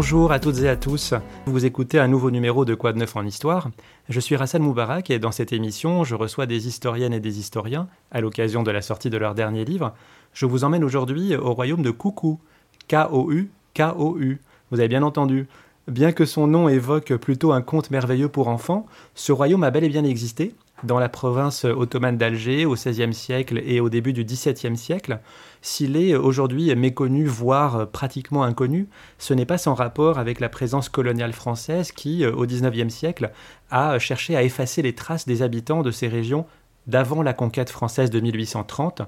Bonjour à toutes et à tous. Vous écoutez un nouveau numéro de Quoi de neuf en histoire? Je suis Rassan Moubarak et dans cette émission, je reçois des historiennes et des historiens à l'occasion de la sortie de leur dernier livre. Je vous emmène aujourd'hui au royaume de Coucou. K-O-U, K-O-U. Vous avez bien entendu. Bien que son nom évoque plutôt un conte merveilleux pour enfants, ce royaume a bel et bien existé dans la province ottomane d'Alger au XVIe siècle et au début du XVIIe siècle, s'il est aujourd'hui méconnu, voire pratiquement inconnu, ce n'est pas sans rapport avec la présence coloniale française qui, au XIXe siècle, a cherché à effacer les traces des habitants de ces régions d'avant la conquête française de 1830.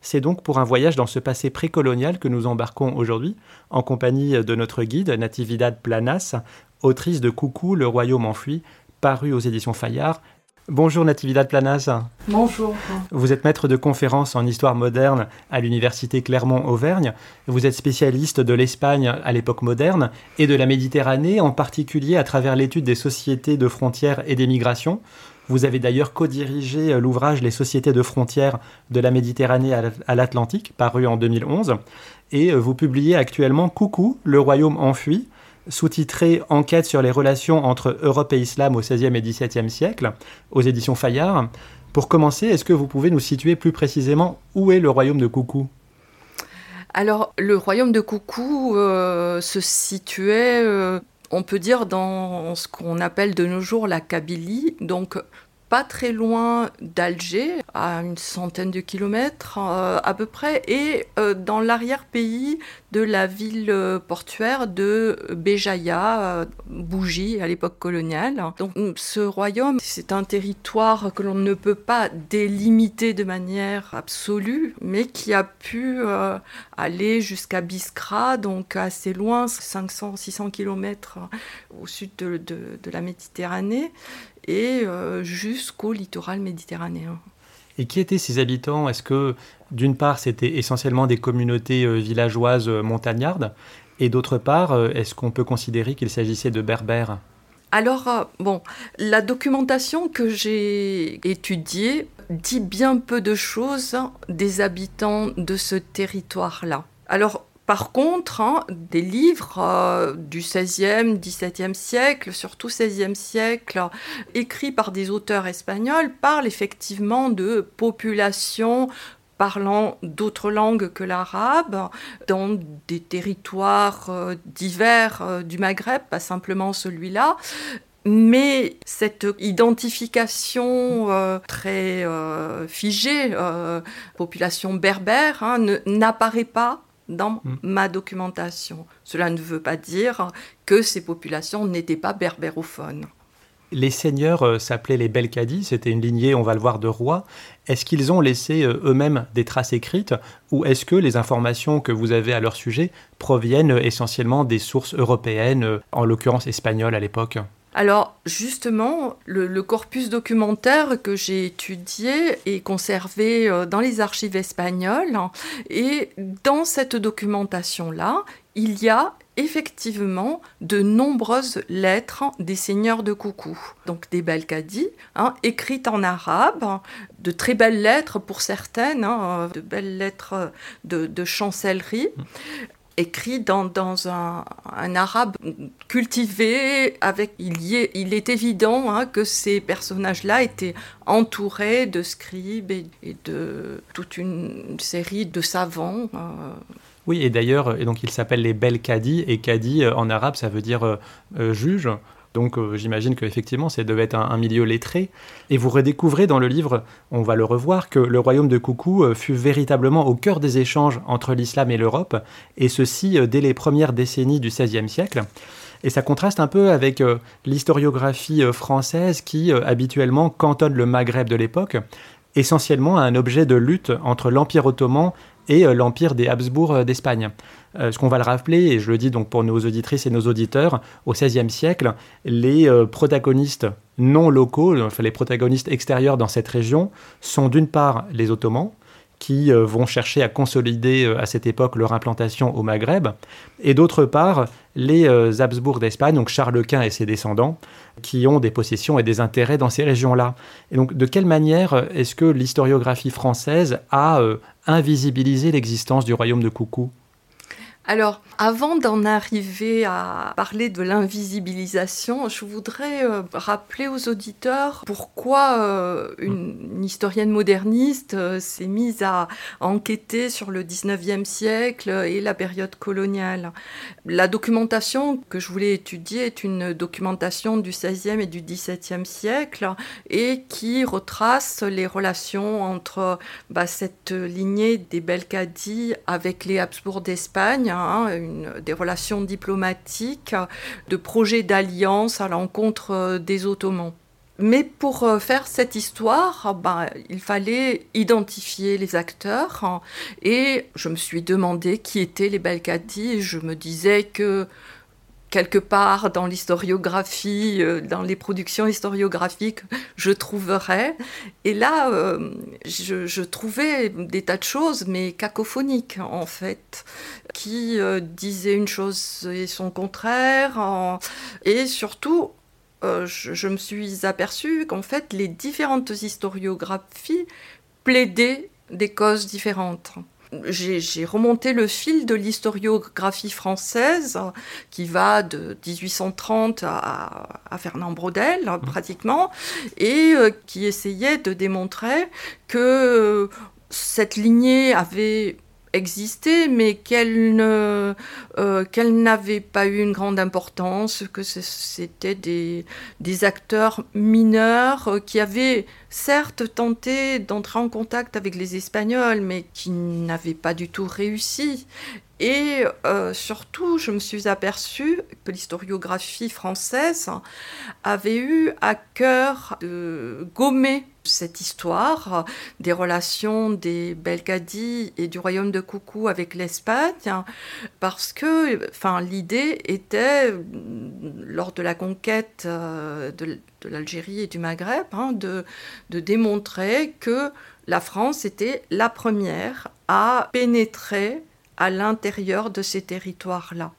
C'est donc pour un voyage dans ce passé précolonial que nous embarquons aujourd'hui, en compagnie de notre guide Natividad Planas, autrice de Coucou, le royaume enfui, paru aux éditions Fayard Bonjour Natividad Planas. Bonjour. Vous êtes maître de conférences en histoire moderne à l'université Clermont-Auvergne. Vous êtes spécialiste de l'Espagne à l'époque moderne et de la Méditerranée, en particulier à travers l'étude des sociétés de frontières et des migrations. Vous avez d'ailleurs co-dirigé l'ouvrage Les sociétés de frontières de la Méditerranée à l'Atlantique, paru en 2011. Et vous publiez actuellement Coucou, le royaume enfui, sous-titré Enquête sur les relations entre Europe et Islam au XVIe et XVIIe siècle, aux éditions Fayard. Pour commencer, est-ce que vous pouvez nous situer plus précisément où est le royaume de Coucou Alors, le royaume de Coucou euh, se situait, euh, on peut dire, dans ce qu'on appelle de nos jours la Kabylie, donc pas très loin d'Alger, à une centaine de kilomètres euh, à peu près, et euh, dans l'arrière-pays de la ville euh, portuaire de Béjaïa, Bougie à l'époque coloniale. Donc ce royaume, c'est un territoire que l'on ne peut pas délimiter de manière absolue, mais qui a pu aller jusqu'à Biskra, donc assez loin, 500-600 kilomètres au sud de la Méditerranée et euh, jusqu'au littoral méditerranéen. Et qui étaient ces habitants? Est-ce que, d'une part, c'était essentiellement des communautés euh, villageoises euh, montagnardes? Et d'autre part, est-ce qu'on peut considérer qu'il s'agissait de berbères? Alors, bon, la documentation que j'ai étudiée dit bien peu de choses des habitants de ce territoire-là. Alors, par contre, hein, des livres euh, du XVIe, XVIIe siècle, surtout XVIe siècle, écrits par des auteurs espagnols, parlent effectivement de populations parlant d'autres langues que l'arabe, dans des territoires euh, divers euh, du Maghreb, pas simplement celui-là. Mais cette identification très figée, population berbère, hein, n'apparaît pas dans hmm. ma documentation. Cela ne veut pas dire que ces populations n'étaient pas berbérophones. Les seigneurs euh, s'appelaient les Belkadi, c'était une lignée, on va le voir, de rois. Est-ce qu'ils ont laissé euh, eux-mêmes des traces écrites ou est-ce que les informations que vous avez à leur sujet proviennent euh, essentiellement des sources européennes, en l'occurrence espagnoles à l'époque? Alors justement, le, corpus documentaire que j'ai étudié est conservé euh, dans les archives espagnoles. Et dans cette documentation-là, il y a effectivement de nombreuses lettres des seigneurs de Coucou, donc des Belkadi, hein, écrites en arabe, de très belles lettres pour certaines, hein, de belles lettres de chancellerie écrit dans, dans un, un, arabe cultivé. Avec, il, y est, il est évident hein, que ces personnages-là étaient entourés de scribes et, de toute une série de savants. Euh. Oui, et d'ailleurs, et donc ils s'appellent les Bel Kadi, et Kadi euh, en arabe, ça veut dire euh, juge. Donc euh, j'imagine qu'effectivement, ça devait être un, milieu lettré. Et vous redécouvrez dans le livre, on va le revoir, que le royaume de Coucou euh, fut véritablement au cœur des échanges entre l'islam et l'Europe, et ceci euh, dès les premières décennies du XVIe siècle. Et ça contraste un peu avec l'historiographie française qui habituellement cantonne le Maghreb de l'époque essentiellement à un objet de lutte entre l'Empire ottoman et l'Empire des Habsbourg d'Espagne. Euh, ce qu'on va le rappeler, et je le dis donc pour nos auditrices et nos auditeurs, au XVIe siècle, les euh, protagonistes non locaux, les protagonistes extérieurs dans cette région, sont d'une part les Ottomans, qui euh, vont chercher à consolider à cette époque leur implantation au Maghreb, et d'autre part les Habsbourg d'Espagne, donc Charles Quint et ses descendants, qui ont des possessions et des intérêts dans ces régions-là. Et donc de quelle manière est-ce que l'historiographie française a invisibilisé l'existence du royaume de Coucou Alors, avant d'en arriver à parler de l'invisibilisation, je voudrais euh, rappeler aux auditeurs pourquoi euh, une, historienne moderniste euh, s'est mise à, enquêter sur le 19e siècle et la période coloniale. La documentation que je voulais étudier est une documentation du 16e et du 17e siècle et qui retrace les relations entre bah, cette lignée des Belkadi avec les Habsbourg d'Espagne Hein, des relations diplomatiques, de projets d'alliance à l'encontre euh, des Ottomans. Mais pour euh, faire cette histoire, ben, il fallait identifier les acteurs hein, et je me suis demandé qui étaient les Belkadi et je me disais que quelque part dans l'historiographie, euh, dans les productions historiographiques, je trouverais. Et là, euh, je, trouvais des tas de choses, mais cacophoniques en fait, qui euh, disaient une chose et son contraire. Et surtout, je, je, me suis aperçue qu'en fait, les différentes historiographies plaidaient des causes différentes j'ai remonté le fil de l'historiographie française qui va de 1830 à, Fernand Braudel mmh. pratiquement et euh, qui essayait de démontrer que cette lignée avait existé, mais qu'elle ne, euh, n'avait pas eu une grande importance, que c'était des, des, acteurs mineurs euh, qui avaient certes tenté d'entrer en contact avec les Espagnols, mais qui n'avaient pas du tout réussi. Et euh, surtout, je me suis aperçue que l'historiographie française avait eu à cœur de gommer cette histoire des relations des Belkadi et du royaume de Coucou avec l'Espagne, parce que enfin, l'idée était, lors de la conquête euh, de, l'Algérie et du Maghreb, hein, de démontrer que la France était la première à pénétrer à l'intérieur de ces territoires-là.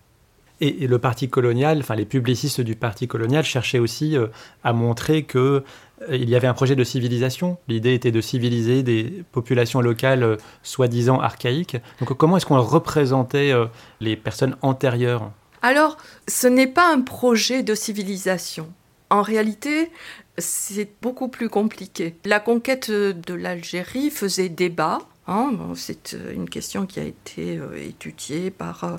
Et, le parti colonial, enfin les publicistes du parti colonial cherchaient aussi euh, à montrer que euh, il y avait un projet de civilisation. L'idée était de civiliser des populations locales euh, soi-disant archaïques. Donc comment est-ce qu'on représentait les personnes antérieures? Alors, ce n'est pas un projet de civilisation. En réalité, c'est beaucoup plus compliqué. La conquête de l'Algérie faisait débat Hein, c'est euh, une question qui a été euh, étudiée par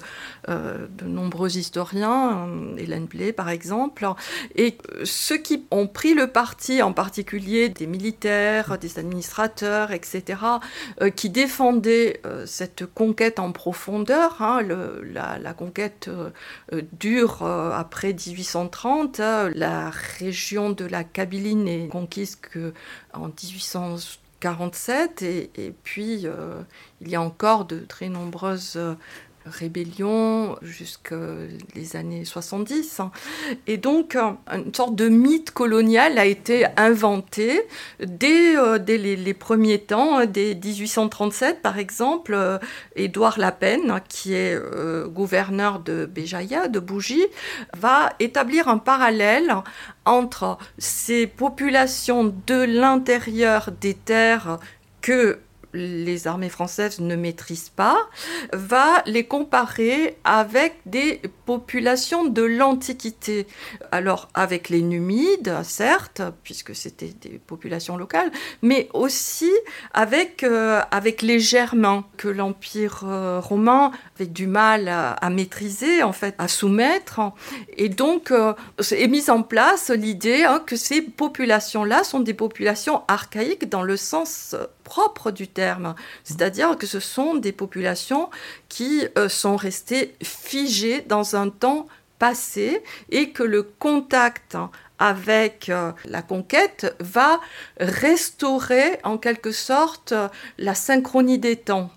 euh, de nombreux historiens, Hélène Blé par exemple, et ceux qui ont pris le parti, en particulier des militaires, des administrateurs, etc., qui défendaient cette conquête en profondeur, hein, la, conquête dure après 1830, la région de la Kabylie n'est conquise qu'en 1800 47 et, puis euh, il y a encore de très nombreuses euh, rébellions jusqu'aux les années 70. Hein. Et donc, une sorte de mythe colonial a été inventé dès, euh, les, premiers temps, hein, dès 1837 par exemple. Édouard Lapen, qui est gouverneur de Béjaïa, de Bougie, va établir un parallèle entre ces populations de l'intérieur des terres que les armées françaises ne maîtrisent pas, va les comparer avec des populations de l'Antiquité. Alors avec les Numides, certes, puisque c'était des populations locales, mais aussi avec, euh, avec les Germains, que l'Empire euh, romain avait du mal à, maîtriser, en fait, à soumettre. Et donc euh, est mise en place l'idée hein, que ces populations-là sont des populations archaïques dans le sens propre du terme, c'est-à-dire que ce sont des populations qui euh, sont restées figées dans un temps passé et que le contact avec euh, la conquête va restaurer en quelque sorte la synchronie des temps.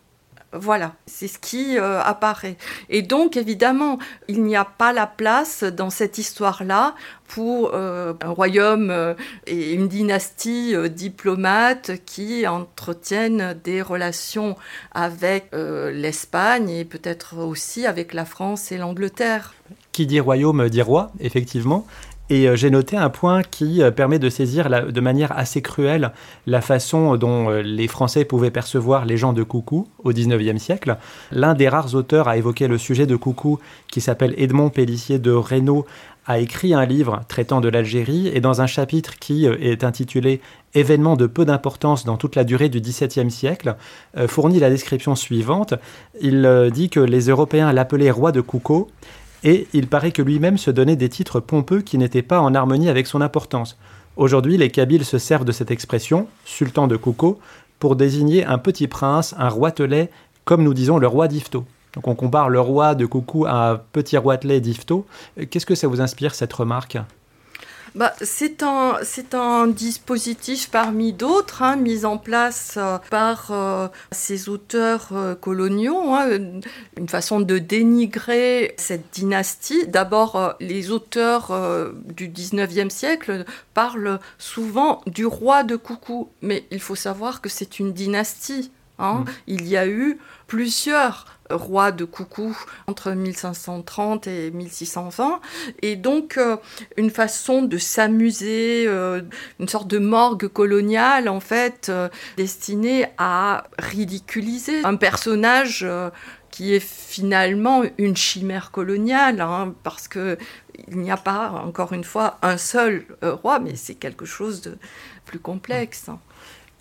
Voilà, c'est ce qui euh, apparaît. Et donc, évidemment, il n'y a pas la place dans cette histoire-là pour euh, un royaume euh, et une dynastie diplomate qui entretiennent des relations avec l'Espagne et peut-être aussi avec la France et l'Angleterre. Qui dit royaume dit roi, effectivement. Et j'ai noté un point qui permet de saisir de manière assez cruelle la façon dont les Français pouvaient percevoir les gens de Coucou au XIXe siècle. L'un des rares auteurs à évoquer le sujet de Coucou, qui s'appelle Edmond Pellissier de Reynaud, a écrit un livre traitant de l'Algérie et dans un chapitre qui euh, est intitulé Événements de peu d'importance dans toute la durée du XVIIe siècle, euh, fournit la description suivante. Il euh, dit que les Européens l'appelaient roi de Kouko et il paraît que lui-même se donnait des titres pompeux qui n'étaient pas en harmonie avec son importance. Aujourd'hui, les Kabyles se servent de cette expression, sultan de Kouko, pour désigner un petit prince, un roitelet, comme nous disons le roi d'Ifto. Donc on compare le roi de Coucou à un petit roitelet d'Ifto. Qu'est-ce que ça vous inspire cette remarque? Bah, c'est un, dispositif parmi d'autres, hein, mis en place euh, par euh, ces auteurs euh, coloniaux, hein, une façon de dénigrer cette dynastie. D'abord, les auteurs du 19e siècle parlent souvent du roi de Coucou, mais il faut savoir que c'est une dynastie. Hein. Mm. Il y a eu plusieurs rois de coucou entre 1530 et 1620 et donc euh, une façon de s'amuser euh, une sorte de morgue coloniale en fait euh, destinée à ridiculiser un personnage qui est finalement une chimère coloniale, hein, parce que il n'y a pas, encore une fois, un seul roi, mais c'est quelque chose de plus complexe.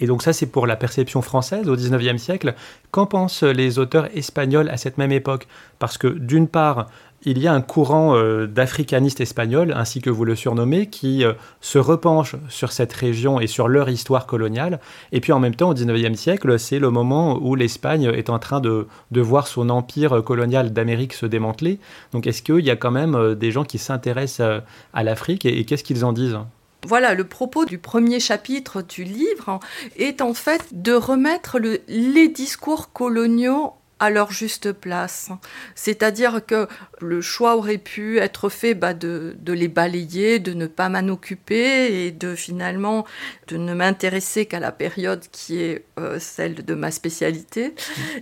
Et donc ça, c'est pour la perception française au XIXe siècle. Qu'en pensent les auteurs espagnols à cette même époque? Parce que d'une part, il y a un courant euh, d'africanistes espagnols, ainsi que vous le surnommez, qui euh, se repenche sur cette région et sur leur histoire coloniale. Et puis en même temps, au XIXe siècle, c'est le moment où l'Espagne est en train de, de voir son empire colonial d'Amérique se démanteler. Donc est-ce qu'il y a quand même euh, des gens qui s'intéressent à l'Afrique? Et qu'est-ce qu'ils en disent? Voilà, le propos du premier chapitre du livre est en fait de remettre les discours coloniaux à leur juste place. C'est-à-dire que le choix aurait pu être fait bah, de, les balayer, de ne pas m'en occuper et de finalement de ne m'intéresser qu'à la période qui est euh, celle de ma spécialité.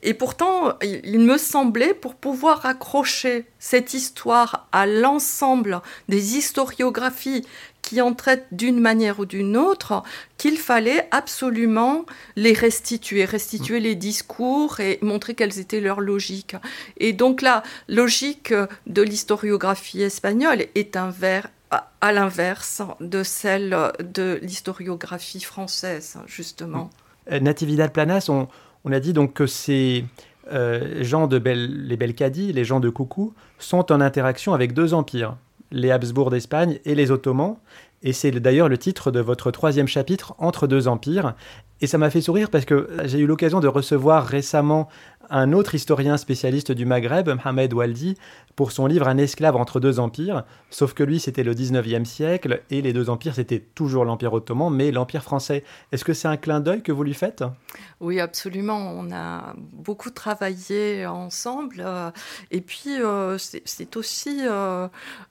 Et pourtant, il me semblait, pour pouvoir accrocher cette histoire à l'ensemble des historiographies qui en traitent d'une manière ou d'une autre, qu'il fallait absolument les restituer, restituer les discours et montrer quelles étaient leurs logiques. Et donc la logique de l'historiographie espagnole est à l'inverse de celle de l'historiographie française, justement. Euh, Natividad Planas, on, a dit donc que ces euh, gens de les Belkadi, les gens de Coucou, sont en interaction avec deux empires les Habsbourg d'Espagne et les Ottomans. Et c'est d'ailleurs le titre de votre troisième chapitre, Entre deux empires. Et ça m'a fait sourire parce que j'ai eu l'occasion de recevoir récemment un autre historien spécialiste du Maghreb, Mohamed Waldi, pour son livre Un esclave entre deux empires, sauf que lui c'était le 19e siècle et les deux empires c'était toujours l'Empire ottoman mais l'Empire français. Est-ce que c'est un clin d'œil que vous lui faites? Oui, absolument. On a beaucoup travaillé ensemble euh, et puis euh, c'est aussi, euh,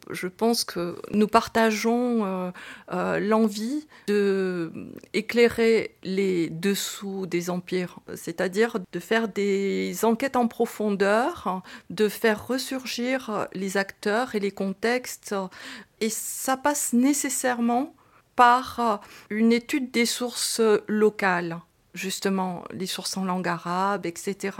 je pense que nous partageons l'envie de éclairer les dessous des empires, c'est-à-dire de faire des enquêtes en profondeur, de faire ressurgir les acteurs et les contextes. Et ça passe nécessairement par une étude des sources locales justement les sources en langue arabe, etc.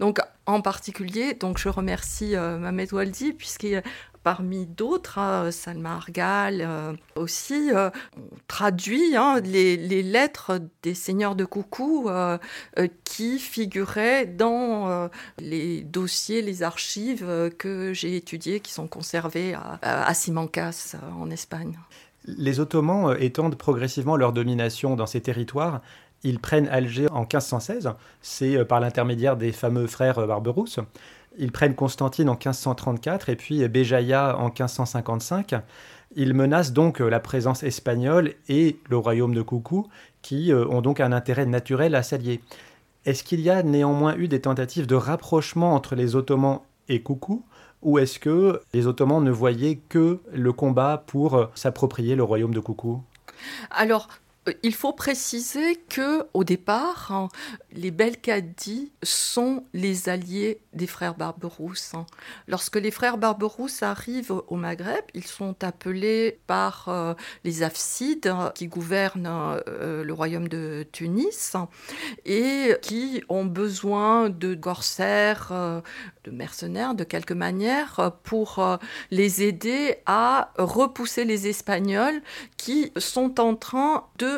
Donc en particulier, donc je remercie euh, Mamed Waldi puisqu'il parmi d'autres, hein, Salma Argal euh, aussi, euh, traduit hein, les, lettres des seigneurs de Coucou euh, qui figuraient dans les dossiers, les archives que j'ai étudiées, qui sont conservées à, à Simancas en Espagne. Les Ottomans étendent progressivement leur domination dans ces territoires. Ils prennent Alger en 1516, c'est par l'intermédiaire des fameux frères Barberousse. Ils prennent Constantine en 1534 et puis Béjaïa en 1555. Ils menacent donc la présence espagnole et le royaume de Coucou, qui euh, ont donc un intérêt naturel à s'allier. Est-ce qu'il y a néanmoins eu des tentatives de rapprochement entre les Ottomans et Coucou ou est-ce que les Ottomans ne voyaient que le combat pour s'approprier le royaume de Coucou Alors, il faut préciser que au départ, hein, les Belkadi sont les alliés des frères Barberousse. Hein. Lorsque les frères Barberousse arrivent au Maghreb, ils sont appelés par euh, les Afsides qui gouvernent euh, le royaume de Tunis et qui ont besoin de corsaires, euh, de mercenaires de quelque manière pour les aider à repousser les Espagnols qui sont en train de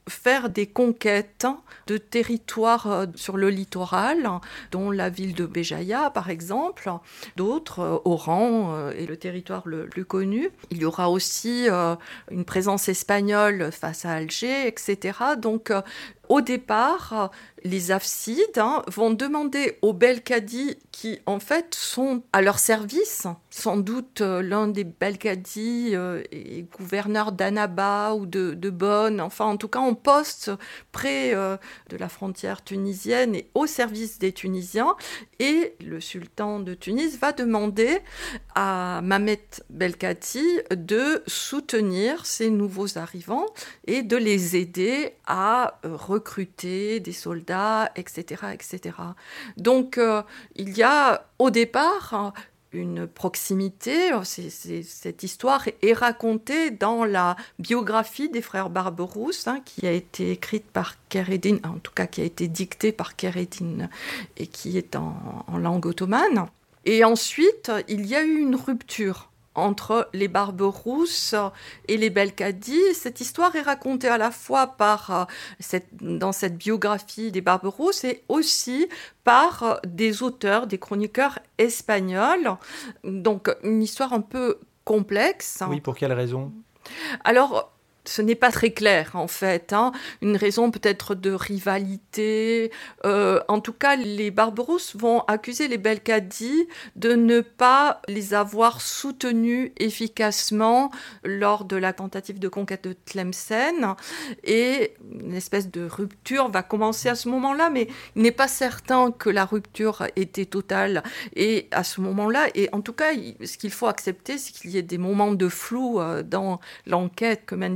faire des conquêtes de territoires euh, sur le littoral, dont la ville de Béjaïa par exemple, d'autres, euh, Oran euh, est le territoire le plus connu. Il y aura aussi une présence espagnole face à Alger, etc. Donc au départ, les Afsides hein, vont demander aux Belkadi, qui en fait sont à leur service, sans doute l'un des Belkadi est gouverneur d'Annaba ou de, de Bonn, enfin en tout cas en poste près euh, de la frontière tunisienne et au service des Tunisiens. Et le sultan de Tunis va demander à Mamet Belkati de soutenir ces nouveaux arrivants et de les aider à euh, recruter des soldats, etc. etc. Donc euh, il y a au départ une proximité. cette histoire est racontée dans la biographie des frères Barberousse, hein, qui a été écrite par Keredin, en tout cas qui a été dictée par Keredin et qui est en langue ottomane. Et ensuite, il y a eu une rupture entre les Barberousses et les Belkadi. Cette histoire est racontée à la fois par, euh, dans cette biographie des Barberousses et aussi par euh, des auteurs, des chroniqueurs espagnols. Donc une histoire un peu complexe. Oui, pour quelle raison? Alors, ce n'est pas très clair en fait. Hein. Une raison peut-être de rivalité. Euh, en tout cas, les Barbarousse vont accuser les Belkadi de ne pas les avoir soutenus efficacement lors de la tentative de conquête de Tlemcen. Et une espèce de rupture va commencer à ce moment-là, mais il n'est pas certain que la rupture était totale. Et à ce moment-là, et en tout cas, ce qu'il faut accepter, c'est qu'il y ait des moments de flou euh, dans l'enquête que mène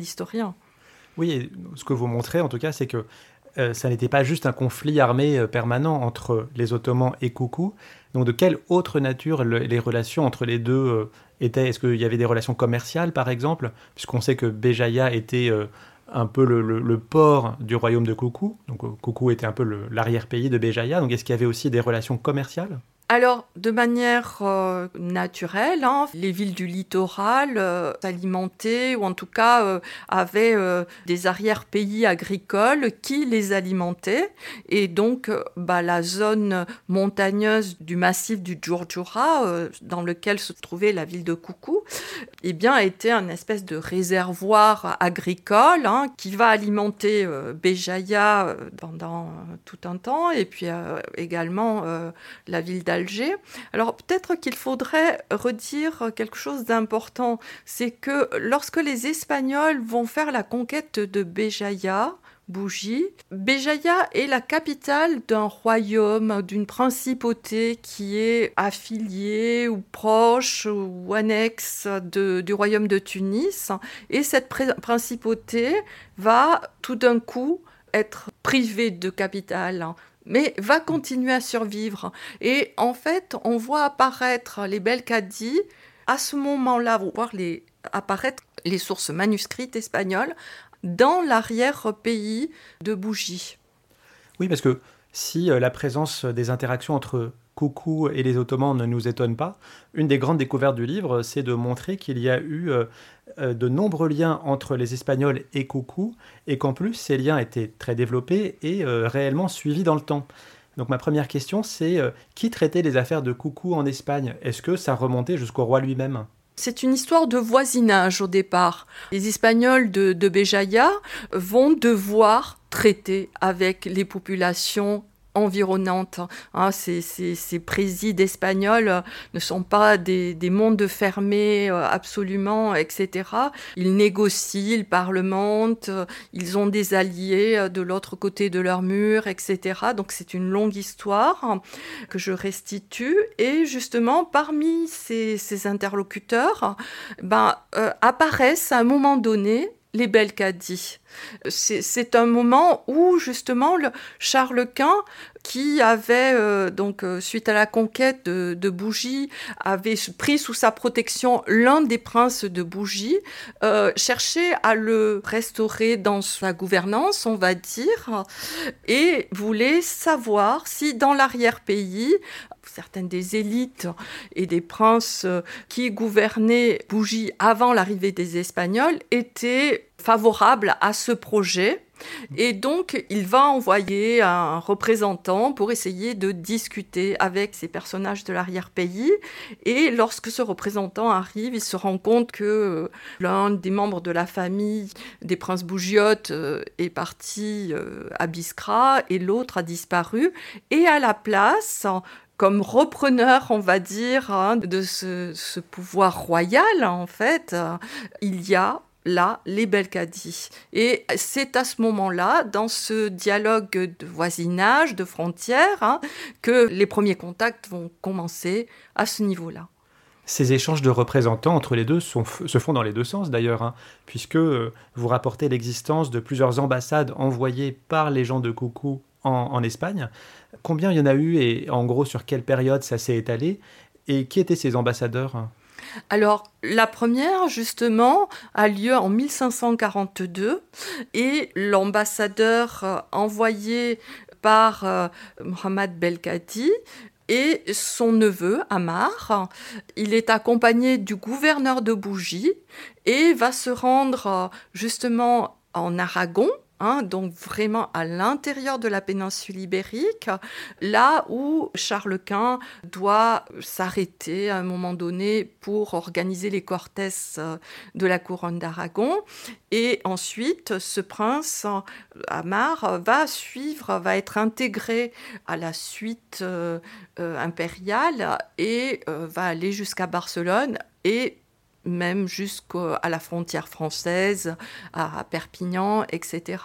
Oui, ce que vous montrez en tout cas, c'est que euh, ça n'était pas juste un conflit armé euh, permanent entre les Ottomans et Koukou. Donc de quelle autre nature les relations entre les deux euh, étaient? Est-ce qu'il y avait des relations commerciales par exemple? Puisqu'on sait que Béjaïa était un peu le, port du royaume de Koukou. Donc Koukou était un peu l'arrière-pays de Béjaïa. Donc est-ce qu'il y avait aussi des relations commerciales? Alors, de manière euh, naturelle, hein, les villes du littoral euh, s'alimentaient, ou en tout cas euh, avaient des arrière-pays agricoles qui les alimentaient. Et donc, bah, la zone montagneuse du massif du Djurdjura, dans lequel se trouvait la ville de Koukou, eh bien, était un espèce de réservoir agricole hein, qui va alimenter Béjaïa pendant tout un temps, et puis également la ville d'Al alors peut-être qu'il faudrait redire quelque chose d'important, c'est que lorsque les Espagnols vont faire la conquête de Béjaïa, Bougie. Béjaïa est la capitale d'un royaume, d'une principauté qui est affiliée ou proche ou annexe du royaume de Tunis. Et cette principauté va tout d'un coup être privée de capitale mais va continuer à survivre. Et en fait, on voit apparaître les Belkadi à ce moment-là, voir les, apparaître les sources manuscrites espagnoles dans l'arrière-pays de Bougie. Oui, parce que si euh, la présence des interactions entre Coucou et les Ottomans ne nous étonne pas, une des grandes découvertes du livre, c'est de montrer qu'il y a eu euh, de nombreux liens entre les Espagnols et Coucou, et qu'en plus ces liens étaient très développés et euh, réellement suivis dans le temps. Donc ma première question, c'est qui traitait les affaires de Coucou en Espagne? Est-ce que ça remontait jusqu'au roi lui-même? C'est une histoire de voisinage au départ. Les Espagnols de, de Béjaïa vont devoir traiter avec les populations environnantes. Hein, ces, ces, présides espagnols ne sont pas des, mondes fermés euh, absolument, etc. Ils négocient, ils parlementent, ils ont des alliés euh, de l'autre côté de leur mur, etc. Donc c'est une longue histoire que je restitue. Et justement, parmi ces, interlocuteurs, ben, euh, apparaissent à un moment donné les Belkadi. C'est un moment où justement le Charles Quint, qui avait euh, donc euh, suite à la conquête de, Bougie, avait pris sous sa protection l'un des princes de Bougie, euh, cherchait à le restaurer dans sa gouvernance, on va dire, et voulait savoir si dans l'arrière-pays certaines des élites et des princes qui gouvernaient Bougie avant l'arrivée des Espagnols étaient favorables à ce projet. Et donc, il va envoyer un représentant pour essayer de discuter avec ces personnages de l'arrière-pays. Et lorsque ce représentant arrive, il se rend compte que l'un des membres de la famille des princes Bougiotes euh, est parti euh, à Biskra et l'autre a disparu. Et à la place, comme repreneur, on va dire, hein, de ce, pouvoir royal, en fait, il y a là les Belkadi. Et c'est à ce moment-là, dans ce dialogue de voisinage, de frontières, hein, que les premiers contacts vont commencer à ce niveau-là. Ces échanges de représentants entre les deux se font dans les deux sens d'ailleurs, hein, puisque euh, vous rapportez l'existence de plusieurs ambassades envoyées par les gens de Coucou en, Espagne. Combien il y en a eu et en gros sur quelle période ça s'est étalé Et qui étaient ces ambassadeurs? Alors, la première, justement, a lieu en 1542 et l'ambassadeur euh, envoyé par euh, Mohamed Belkadi et son neveu, Amar. Il est accompagné du gouverneur de Bougie et va se rendre euh, justement en Aragon Hein, donc vraiment à l'intérieur de la péninsule ibérique, là où Charles Quint doit s'arrêter à un moment donné pour organiser les cortès euh, de la couronne d'Aragon. Et ensuite, ce prince, Amar, va suivre, va être intégré à la suite euh, euh, impériale et va aller jusqu'à Barcelone et même jusqu'à la frontière française, à Perpignan, etc.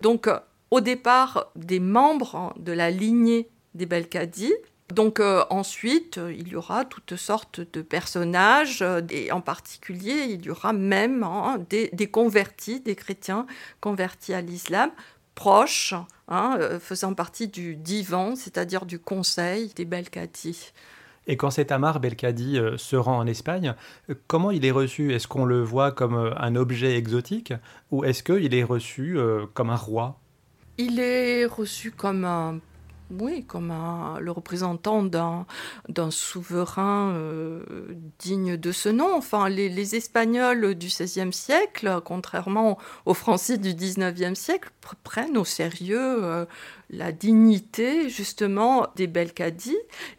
Donc, euh, au départ, des membres de la lignée des Belkadi. Donc euh, ensuite, il y aura toutes sortes de personnages, et en particulier, il y aura même hein, des, convertis, des chrétiens convertis à l'islam, proches, hein, euh, faisant partie du divan, c'est-à-dire du conseil des Belkadi. Et quand cet Amar Belkadi euh, se rend en Espagne, euh, comment il est reçu? Est-ce qu'on le voit comme euh, un objet exotique ou est-ce qu'il est reçu comme un roi? Il est reçu comme un oui, comme le représentant d'un souverain digne de ce nom. Enfin, les, Espagnols du XVIe siècle, contrairement aux Français du XIXe siècle, prennent au sérieux la dignité justement des Belkadi.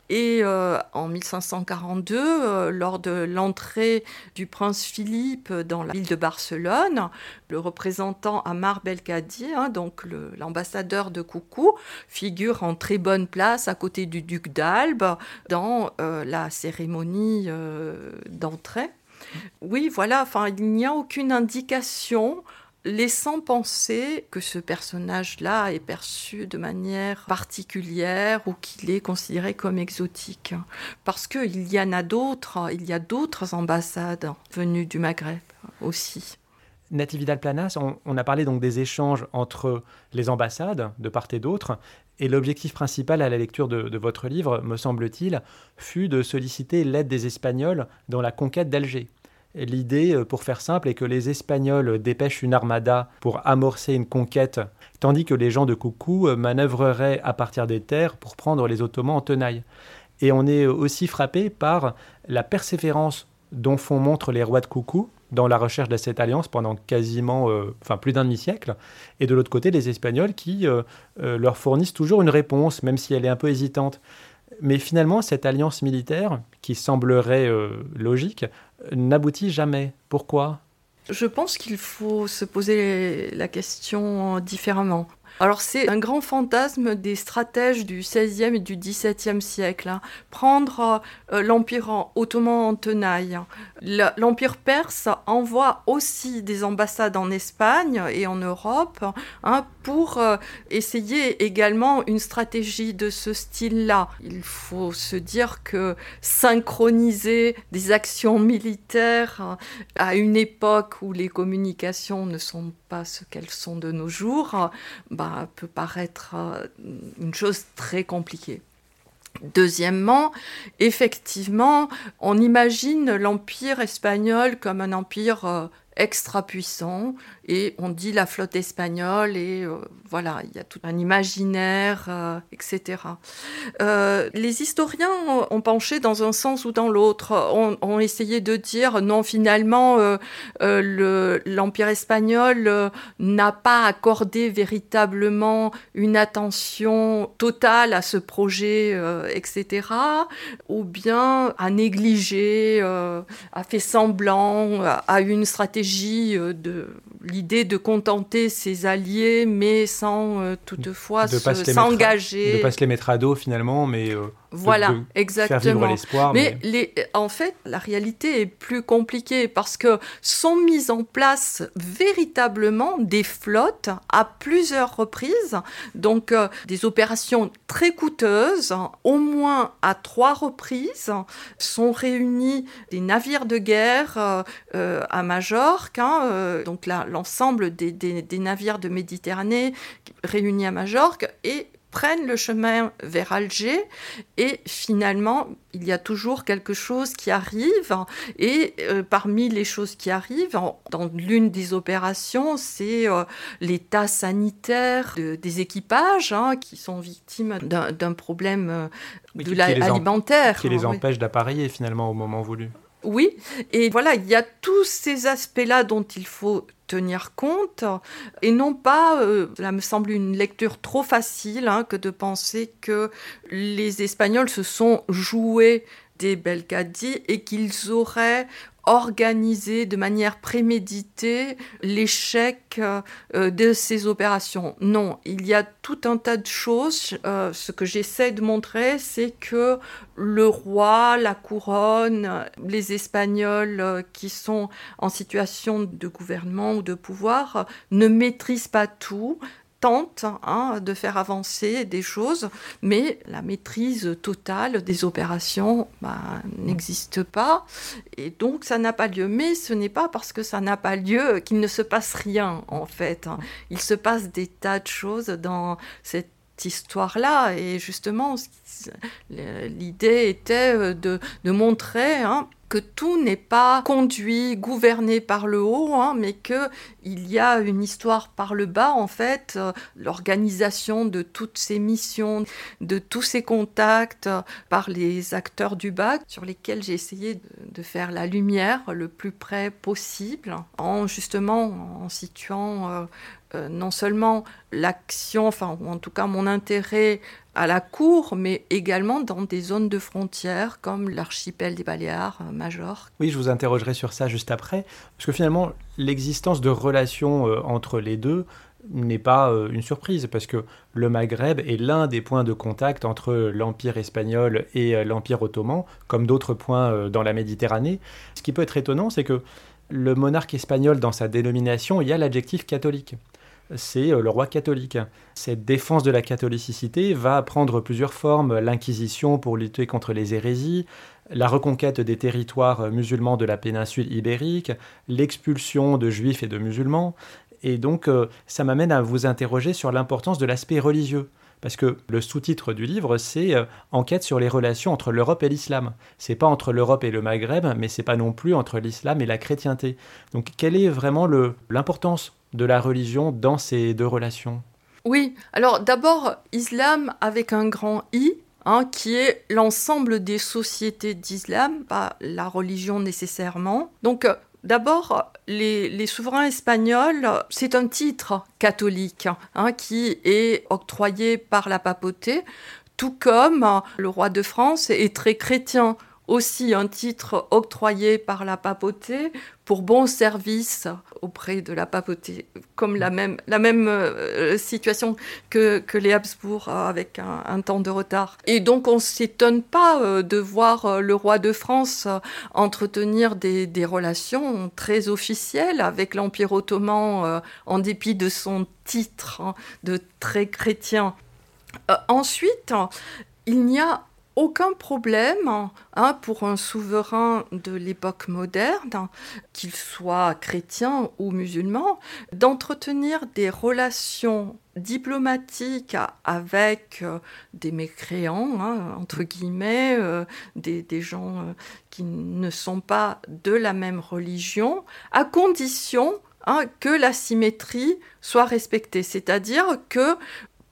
Et euh, en 1542, euh, lors de l'entrée du prince Philippe dans la ville de Barcelone, le représentant Amar Belkadi, hein, donc l'ambassadeur de Coucou, figure en très bonne place à côté du duc d'Albe dans euh, la cérémonie d'entrée. Oui, voilà, enfin, il n'y a aucune indication laissant penser que ce personnage-là est perçu de manière particulière ou qu'il est considéré comme exotique. Parce qu'il y en a d'autres, il y a d'autres ambassades venues du Maghreb aussi. Natividad Planas, on, a parlé donc des échanges entre les ambassades de part et d'autre, et l'objectif principal à la lecture de votre livre, me semble-t-il, fut de solliciter l'aide des Espagnols dans la conquête d'Alger. L'idée, euh, pour faire simple, est que les Espagnols dépêchent une armada pour amorcer une conquête, tandis que les gens de Coucou euh, manœuvreraient à partir des terres pour prendre les Ottomans en tenaille. Et on est aussi frappé par la persévérance dont font montre les rois de Coucou dans la recherche de cette alliance pendant quasiment, euh, enfin plus d'un demi-siècle, et de l'autre côté les Espagnols qui leur fournissent toujours une réponse, même si elle est un peu hésitante. Mais finalement, cette alliance militaire, qui semblerait logique, n'aboutit jamais. Pourquoi? Je pense qu'il faut se poser la question différemment. Alors c'est un grand fantasme des stratèges du XVIe et du XVIIe siècle. Hein. Prendre euh, l'Empire ottoman en tenaille. L'Empire perse envoie aussi des ambassades en Espagne et en Europe hein, pour euh, essayer également une stratégie de ce style-là. Il faut se dire que synchroniser des actions militaires hein, à une époque où les communications ne sont pas ce qu'elles sont de nos jours, bah, peut paraître euh, une chose très compliquée. Deuxièmement, effectivement, on imagine l'empire espagnol comme un empire euh, extra puissant et on dit la flotte espagnole et euh, voilà, il y a tout un imaginaire, euh, etc. Euh, les historiens ont, penché dans un sens ou dans l'autre, ont, essayé de dire non, finalement, l'Empire espagnol n'a pas accordé véritablement une attention totale à ce projet, etc. Ou bien a négligé, a fait semblant, eu une stratégie de l'idée de contenter ses alliés, mais sans euh, toutefois s'engager. De ne pas se les mettre à dos finalement, mais voilà, exactement. mais, Les, en fait, la réalité est plus compliquée parce que sont mises en place véritablement des flottes à plusieurs reprises, donc euh, des opérations très coûteuses, au moins à trois reprises, sont réunis des navires de guerre euh, euh, à Majorque, hein, donc là l'ensemble des, des navires de Méditerranée réunis à Majorque et prennent le chemin vers Alger et finalement il y a toujours quelque chose qui arrive et euh, parmi les choses qui arrivent dans l'une des opérations c'est euh, l'état sanitaire des équipages hein, qui sont victimes d'un problème euh, de alimentaire qui les empêche d'appareiller finalement au moment voulu. Oui, et voilà, il y a tous ces aspects-là dont il faut tenir compte, et non pas, euh, cela me semble une lecture trop facile, hein, que de penser que les Espagnols se sont joués des Belkadi et qu'ils auraient organiser de manière préméditée l'échec euh, de ces opérations. Non, il y a tout un tas de choses. Euh, ce que j'essaie de montrer, c'est que le roi, la couronne, les Espagnols euh, qui sont en situation de gouvernement ou de pouvoir ne maîtrisent pas tout, tente hein, de faire avancer des choses, mais la maîtrise totale des opérations bah, n'existe pas, et donc ça n'a pas lieu. Mais ce n'est pas parce que ça n'a pas lieu qu'il ne se passe rien, en fait. Il se passe des tas de choses dans cette histoire-là, et justement, l'idée était de, montrer... Hein, que tout n'est pas conduit, gouverné par le haut, hein, mais qu'il y a une histoire par le bas, en fait, euh, l'organisation de toutes ces missions, de tous ces contacts euh, par les acteurs du bas, sur lesquels j'ai essayé de, faire la lumière le plus près possible, en justement en situant euh, non seulement l'action, enfin, ou en tout cas mon intérêt à la cour, mais également dans des zones de frontières comme l'archipel des Baléares, euh. Oui, je vous interrogerai sur ça juste après, parce que finalement, l'existence de relations euh, entre les deux n'est pas euh, une surprise, parce que le Maghreb est l'un des points de contact entre l'Empire espagnol et l'Empire ottoman, comme d'autres points dans la Méditerranée. Ce qui peut être étonnant, c'est que le monarque espagnol, dans sa dénomination, il y a l'adjectif catholique c'est euh, le roi catholique. Cette défense de la catholicité va prendre plusieurs formes, l'inquisition pour lutter contre les hérésies, la reconquête des territoires musulmans de la péninsule ibérique, l'expulsion de juifs et de musulmans, et donc euh, ça m'amène à vous interroger sur l'importance de l'aspect religieux parce que le sous-titre du livre, c'est euh, Enquête sur les relations entre l'Europe et l'islam. C'est pas entre l'Europe et le Maghreb, mais c'est pas non plus entre l'islam et la chrétienté. Donc, quelle est vraiment l'importance de la religion dans ces deux relations Oui, alors d'abord, islam avec un grand I, Hein, qui est l'ensemble des sociétés d'islam, pas la religion nécessairement. Donc euh, D'abord, les, souverains espagnols, c'est un titre catholique hein, qui est octroyé par la papauté, tout comme le roi de France est très chrétien aussi un titre octroyé par la papauté pour bon service auprès de la papauté, comme la même, la même euh, situation que, les Habsbourg avec un, temps de retard. Et donc on ne s'étonne pas euh, de voir euh, le roi de France entretenir des, des relations très officielles avec l'Empire ottoman en dépit de son titre hein, de très chrétien. ensuite, il n'y a aucun problème hein, pour un souverain de l'époque moderne, qu'il soit chrétien ou musulman, d'entretenir des relations diplomatiques avec euh, des mécréants, hein, entre guillemets, euh, des, gens euh, qui ne sont pas de la même religion, à condition hein, que la symétrie soit respectée, c'est-à-dire que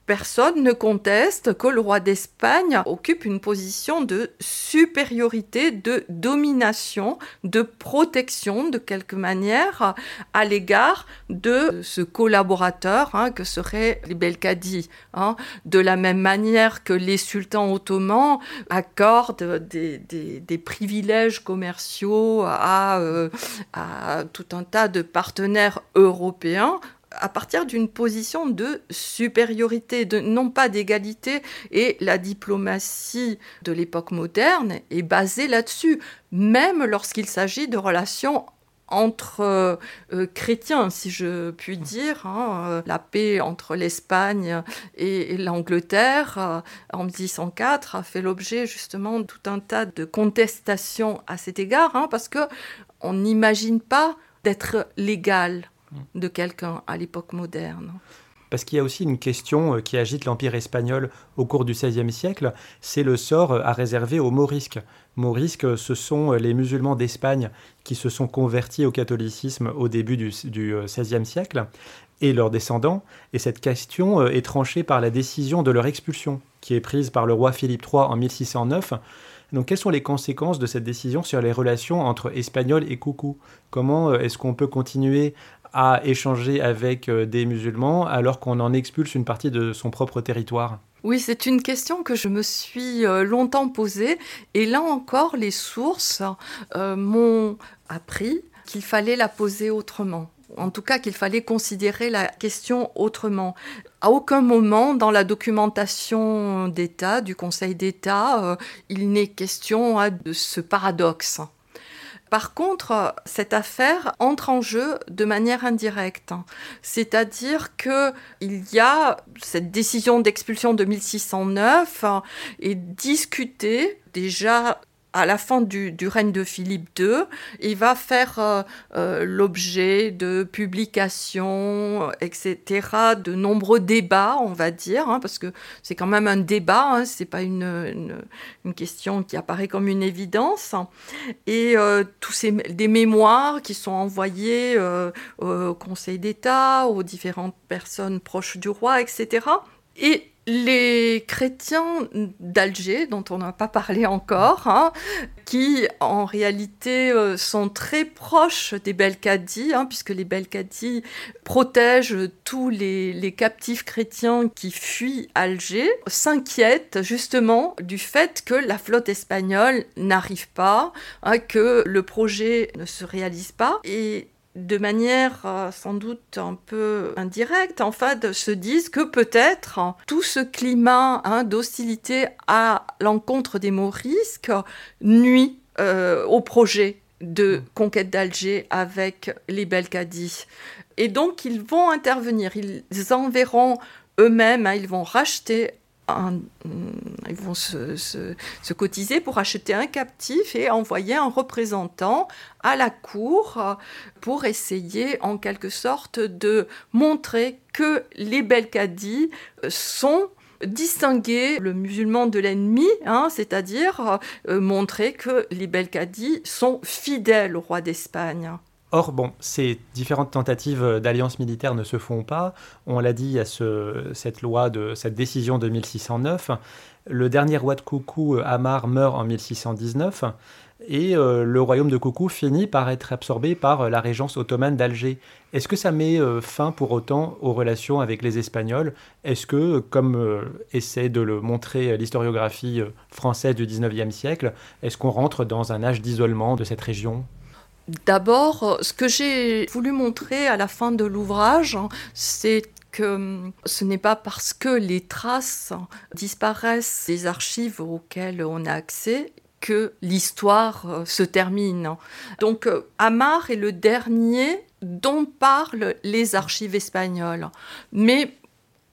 Personne ne conteste que le roi d'Espagne occupe une position de supériorité, de domination, de protection de quelque manière à l'égard de ce collaborateur hein, que serait Belkadi. Hein. de la même manière que les sultans ottomans accordent des, privilèges commerciaux euh, à tout un tas de partenaires européens à partir d'une position de supériorité, de, non pas d'égalité, et la diplomatie de l'époque moderne est basée là-dessus, même lorsqu'il s'agit de relations entre euh, euh, chrétiens, si je puis dire. Hein, euh, la paix entre l'Espagne et, l'Angleterre en 1804 a fait l'objet justement de tout un tas de contestations à cet égard, hein, parce que on n'imagine pas d'être légal de quelqu'un à l'époque moderne. Parce qu'il y a aussi une question euh, qui agite l'Empire espagnol au cours du XVIe siècle, c'est le sort euh, à réserver aux morisques. Morisques, euh, ce sont les musulmans d'Espagne qui se sont convertis au catholicisme au début du, XVIe siècle, et leurs descendants, et cette question est tranchée par la décision de leur expulsion, qui est prise par le roi Philippe III en 1609. Donc, quelles sont les conséquences de cette décision sur les relations entre Espagnols et Coucou Comment est-ce qu'on peut continuer à échanger avec euh, des musulmans alors qu'on en expulse une partie de son propre territoire oui, c'est une question que je me suis euh, longtemps posée et là encore, les sources euh, m'ont appris qu'il fallait la poser autrement. En tout cas, qu'il fallait considérer la question autrement. À aucun moment dans la documentation d'État, du Conseil d'État, il n'est question hein, de ce paradoxe. Par contre, cette affaire entre en jeu de manière indirecte. C'est-à-dire qu'il y a cette décision d'expulsion de 1609 est discutée déjà à la fin du, règne de Philippe II, il va faire euh, euh, l'objet de publications, etc., de nombreux débats, on va dire, hein, parce que c'est quand même un débat, hein, c'est pas une, question qui apparaît comme une évidence. Et euh, tous ces des mémoires qui sont envoyés au Conseil d'État, aux différentes personnes proches du roi, etc. Et les chrétiens d'Alger, dont on n'a pas parlé encore, hein, qui en réalité euh, sont très proches des Belkadi, hein, puisque les Belkadi protègent tous les, captifs chrétiens qui fuient Alger, s'inquiètent justement du fait que la flotte espagnole n'arrive pas, hein, que le projet ne se réalise pas. Et de manière euh, sans doute un peu indirecte, en fait, se disent que peut-être tout ce climat hein, d'hostilité à l'encontre des Morisques nuit euh, au projet de mm. conquête d'Alger avec les Belkadi. Et donc, ils vont intervenir, ils enverront eux-mêmes, hein, ils vont racheter ils vont se, cotiser pour acheter un captif et envoyer un représentant à la cour pour essayer en quelque sorte de montrer que les Belkadi sont distinguer le musulman de l'ennemi, hein, c'est-à-dire euh, montrer que les Belkadi sont fidèles au roi d'Espagne. Or, bon, ces différentes tentatives d'alliance militaire ne se font pas. On l'a dit, il cette loi, de, cette décision de 1609. Le dernier roi de Coucou, Amar, meurt en 1619 et euh, le royaume de Coucou finit par être absorbé par euh, la régence ottomane d'Alger. Est-ce que ça met euh, fin pour autant aux relations avec les Espagnols? Est-ce que, comme essaie de le montrer l'historiographie française du XIXe siècle, est-ce qu'on rentre dans un âge d'isolement de cette région? D'abord, ce que j'ai voulu montrer à la fin de l'ouvrage, c'est que hum, ce n'est pas parce que les traces disparaissent des archives auxquelles on a accès que l'histoire euh, se termine. Donc euh, Amar est le dernier dont parlent les archives espagnoles. Mais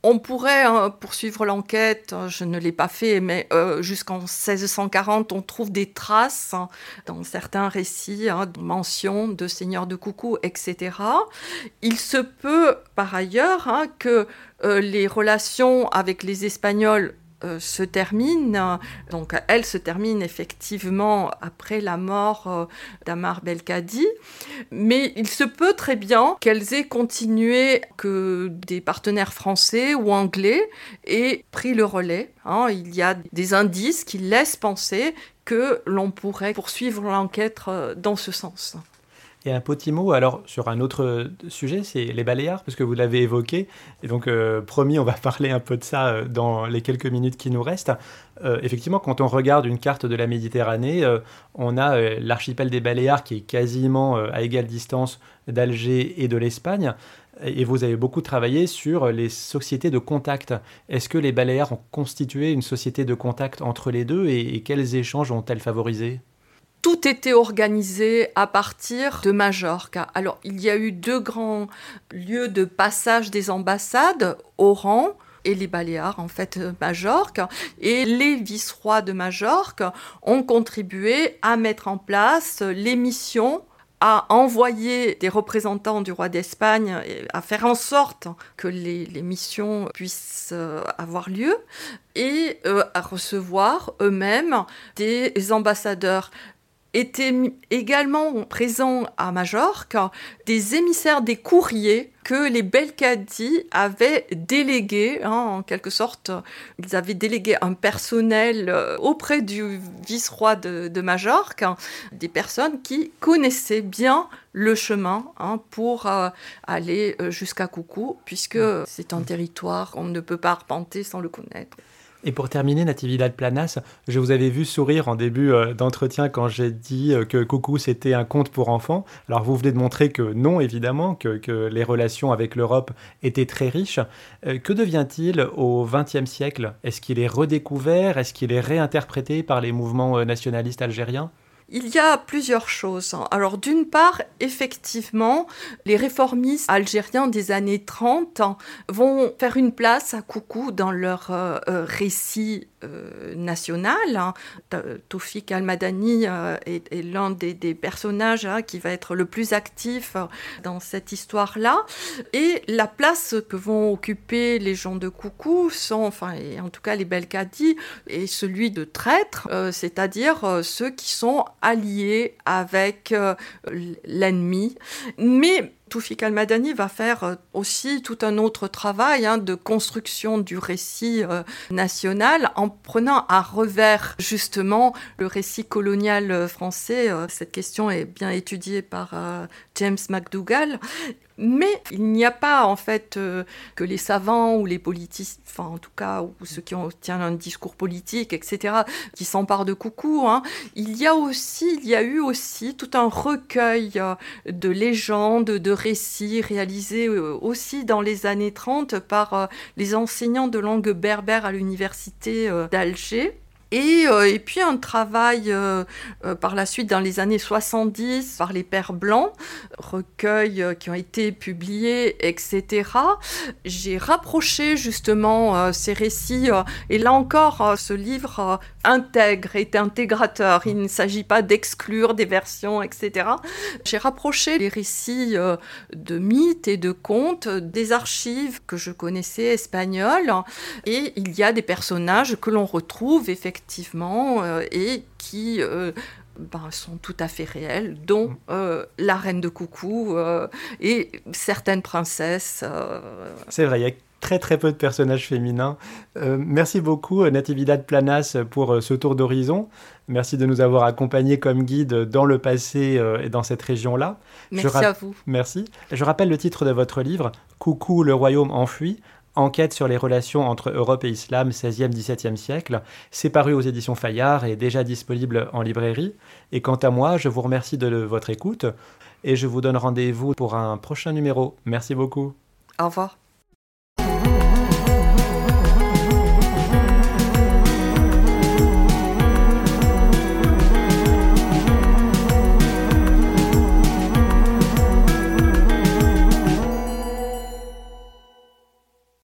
on pourrait hein, poursuivre l'enquête, je ne l'ai pas fait, mais euh, jusqu'en 1640, on trouve des traces hein, dans certains récits, hein, de mentions de seigneurs de coucou, etc. Il se peut par ailleurs que les relations avec les Espagnols euh, se termine. Donc elle se termine effectivement après la mort euh, d'Amar Belkadi. Mais il se peut très bien qu'elles aient continué, que des partenaires français ou anglais aient pris le relais. Hein. Il y a des indices qui laissent penser que l'on pourrait poursuivre l'enquête euh, dans ce sens. Et un petit mot alors sur un autre sujet, c'est les Baléares, parce que vous l'avez évoqué. Et donc, euh, promis, on va parler un peu de ça euh, dans les quelques minutes qui nous restent. Euh, effectivement, quand on regarde une carte de la Méditerranée, on a l'archipel des Baléares qui est quasiment à égale distance d'Alger et de l'Espagne. Et vous avez beaucoup travaillé sur les sociétés de contact. Est-ce que les Baléares ont constitué une société de contact entre les deux et quels échanges ont-elles favorisé? Tout était organisé à partir de Majorque. Alors, il y a eu deux grands lieux de passage des ambassades, Oran et les Baléares, en fait, Majorque. Et les vice-rois de Majorque ont contribué à mettre en place les missions à envoyer des représentants du roi d'Espagne à faire en sorte que les, missions puissent euh, avoir lieu et euh, à recevoir eux-mêmes des ambassadeurs étaient également présents à Majorque des émissaires des courriers que les Belkadi avaient délégués, hein, en quelque sorte, ils avaient délégué un personnel euh, auprès du vice-roi de, Majorque, des personnes qui connaissaient bien le chemin hein, pour euh, aller euh, jusqu'à Coucou, puisque c'est un territoire qu'on ne peut pas arpenter sans le connaître. Et pour terminer, Natividad Planas, je vous avais vu sourire en début euh, d'entretien quand j'ai dit euh, que Coucou c'était un conte pour enfants. Alors vous venez de montrer que non, évidemment, que, les relations avec l'Europe étaient très riches. Euh, que devient-il au XXe siècle? Est-ce qu'il est redécouvert? Est-ce qu'il est réinterprété par les mouvements nationalistes algériens? Il y a plusieurs choses. Alors d'une part, effectivement, les réformistes algériens des années 30 vont faire une place à Coucou dans leur euh, euh, récit euh, national. Hein. Toufik Al-Madani est, l'un des, personnages hein, qui va être le plus actif dans cette histoire-là. Et la place que vont occuper les gens de Coucou sont, enfin, et en tout cas les Belkadi, et celui de traître, c'est-à-dire ceux qui sont allié avec euh, l'ennemi. Mais Toufik al-Madani va faire euh, aussi tout un autre travail hein, de construction du récit euh, national en prenant à revers justement le récit colonial français. cette question est bien étudiée par James McDougall. Mais il n'y a pas en fait euh, que les savants ou les politiciens, enfin en tout cas, ou ceux qui ont, tiennent un discours politique, etc., qui s'emparent de coucou. Hein. Il y a aussi, il y a eu aussi tout un recueil euh, de légendes, de récits réalisés euh, aussi dans les années 30 par les enseignants de langue berbère à l'université d'Alger. Et, euh, et, puis un travail euh, euh, par la suite dans les années 70 par les Pères Blancs, recueils qui ont été publiés, etc. J'ai rapproché justement ces récits et là encore ce livre intègre, est intégrateur. Il ne s'agit pas d'exclure des versions, etc. J'ai rapproché les récits de mythes et de contes des archives que je connaissais espagnoles et il y a des personnages que l'on retrouve effectivement effectivement, euh, et qui euh, ben, sont tout à fait réels, dont mm. euh, la reine de coucou et certaines princesses. C'est vrai, il y a très très peu de personnages féminins. Merci beaucoup Natividad Planas pour ce tour d'horizon. Merci de nous avoir accompagnés comme guide dans le passé et dans cette région-là. Merci à vous. Merci. Je rappelle le titre de votre livre, Coucou le royaume enfui. Enquête sur les relations entre Europe et Islam 16e-17e siècle. C'est paru aux éditions Fayard et déjà disponible en librairie. Et quant à moi, je vous remercie de votre écoute et je vous donne rendez-vous pour un prochain numéro. Merci beaucoup. Au revoir.